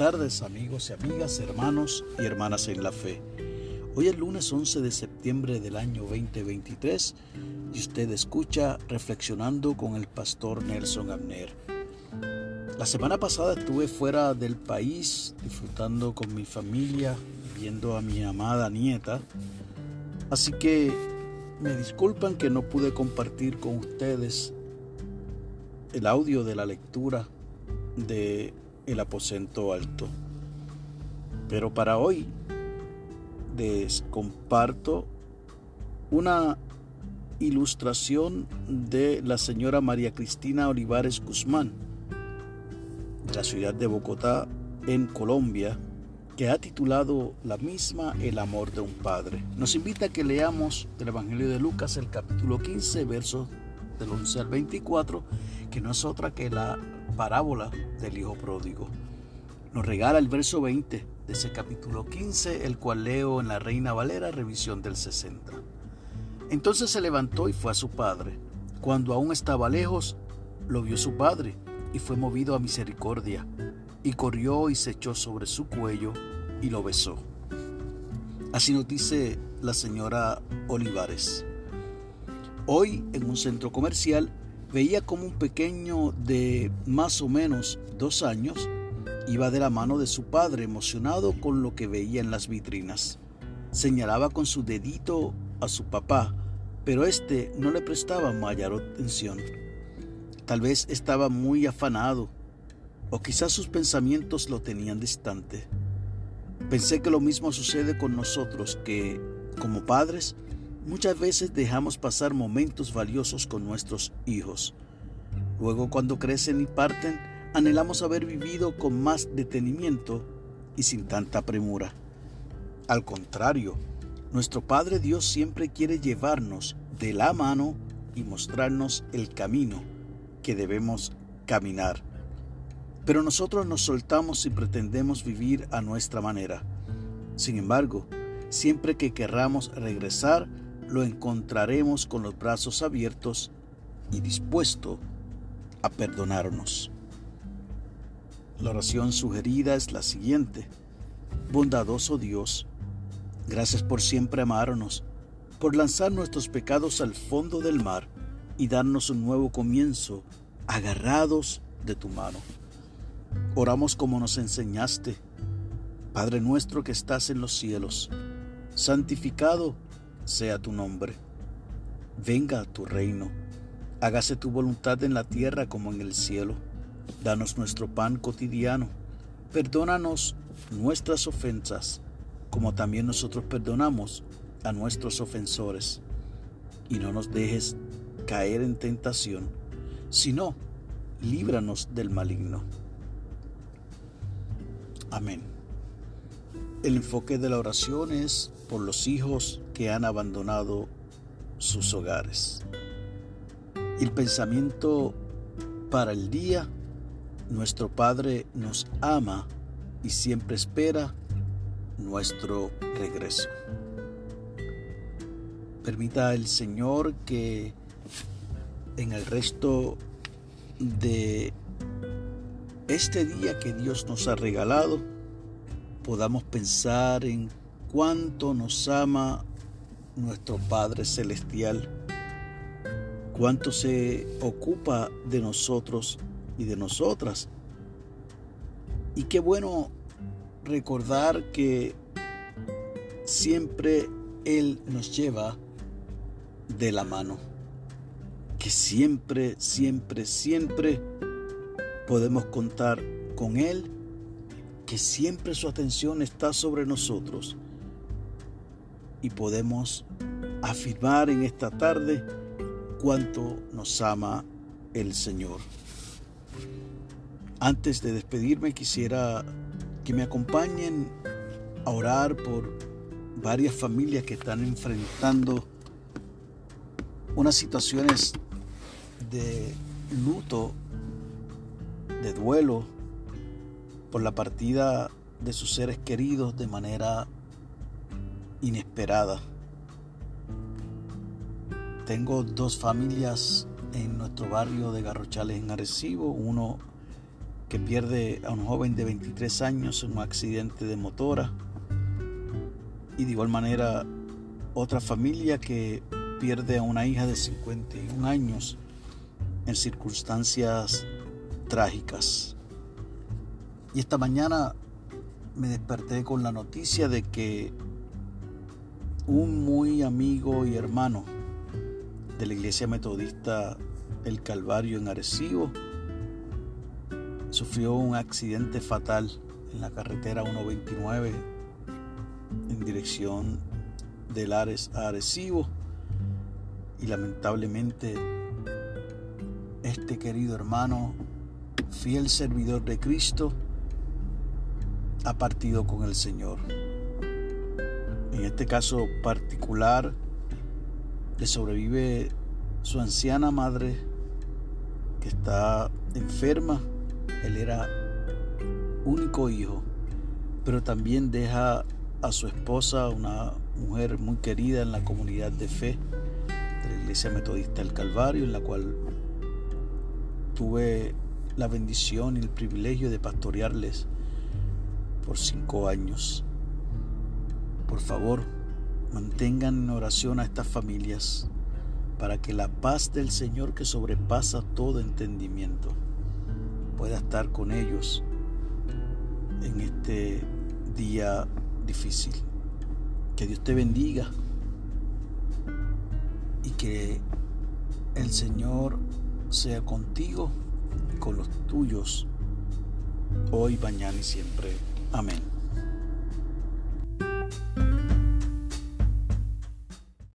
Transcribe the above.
tardes amigos y amigas, hermanos y hermanas en la fe. Hoy es lunes 11 de septiembre del año 2023 y usted escucha Reflexionando con el pastor Nelson Abner. La semana pasada estuve fuera del país disfrutando con mi familia, viendo a mi amada nieta, así que me disculpan que no pude compartir con ustedes el audio de la lectura de el aposento alto. Pero para hoy les comparto una ilustración de la señora María Cristina Olivares Guzmán, de la ciudad de Bogotá, en Colombia, que ha titulado la misma El amor de un padre. Nos invita a que leamos del Evangelio de Lucas el capítulo 15, versos del 11 al 24, que no es otra que la parábola del Hijo Pródigo. Nos regala el verso 20 de ese capítulo 15, el cual leo en la Reina Valera, revisión del 60. Entonces se levantó y fue a su padre. Cuando aún estaba lejos, lo vio su padre y fue movido a misericordia, y corrió y se echó sobre su cuello y lo besó. Así nos dice la señora Olivares. Hoy en un centro comercial veía como un pequeño de más o menos dos años iba de la mano de su padre emocionado con lo que veía en las vitrinas. Señalaba con su dedito a su papá, pero éste no le prestaba mayor atención. Tal vez estaba muy afanado, o quizás sus pensamientos lo tenían distante. Pensé que lo mismo sucede con nosotros, que, como padres, Muchas veces dejamos pasar momentos valiosos con nuestros hijos. Luego cuando crecen y parten, anhelamos haber vivido con más detenimiento y sin tanta premura. Al contrario, nuestro Padre Dios siempre quiere llevarnos de la mano y mostrarnos el camino que debemos caminar. Pero nosotros nos soltamos y pretendemos vivir a nuestra manera. Sin embargo, siempre que querramos regresar, lo encontraremos con los brazos abiertos y dispuesto a perdonarnos. La oración sugerida es la siguiente. Bondadoso Dios, gracias por siempre amarnos, por lanzar nuestros pecados al fondo del mar y darnos un nuevo comienzo, agarrados de tu mano. Oramos como nos enseñaste. Padre nuestro que estás en los cielos, santificado sea tu nombre. Venga a tu reino. Hágase tu voluntad en la tierra como en el cielo. Danos nuestro pan cotidiano. Perdónanos nuestras ofensas, como también nosotros perdonamos a nuestros ofensores. Y no nos dejes caer en tentación, sino líbranos del maligno. Amén. El enfoque de la oración es por los hijos que han abandonado sus hogares. El pensamiento para el día, nuestro Padre nos ama y siempre espera nuestro regreso. Permita el Señor que en el resto de este día que Dios nos ha regalado podamos pensar en cuánto nos ama nuestro Padre Celestial, cuánto se ocupa de nosotros y de nosotras. Y qué bueno recordar que siempre Él nos lleva de la mano, que siempre, siempre, siempre podemos contar con Él, que siempre su atención está sobre nosotros y podemos afirmar en esta tarde cuánto nos ama el Señor. Antes de despedirme quisiera que me acompañen a orar por varias familias que están enfrentando unas situaciones de luto, de duelo por la partida de sus seres queridos de manera inesperada. Tengo dos familias en nuestro barrio de Garrochales en Arecibo, uno que pierde a un joven de 23 años en un accidente de motora. Y de igual manera otra familia que pierde a una hija de 51 años en circunstancias trágicas. Y esta mañana me desperté con la noticia de que un muy amigo y hermano de la iglesia metodista El Calvario en Arecibo sufrió un accidente fatal en la carretera 129 en dirección de Lares a Arecibo y lamentablemente este querido hermano, fiel servidor de Cristo, ha partido con el Señor. En este caso particular, le sobrevive su anciana madre que está enferma. Él era único hijo, pero también deja a su esposa, una mujer muy querida en la comunidad de fe de la Iglesia Metodista del Calvario, en la cual tuve la bendición y el privilegio de pastorearles por cinco años. Por favor, mantengan en oración a estas familias para que la paz del Señor que sobrepasa todo entendimiento pueda estar con ellos en este día difícil. Que Dios te bendiga y que el Señor sea contigo y con los tuyos hoy, mañana y siempre. Amén.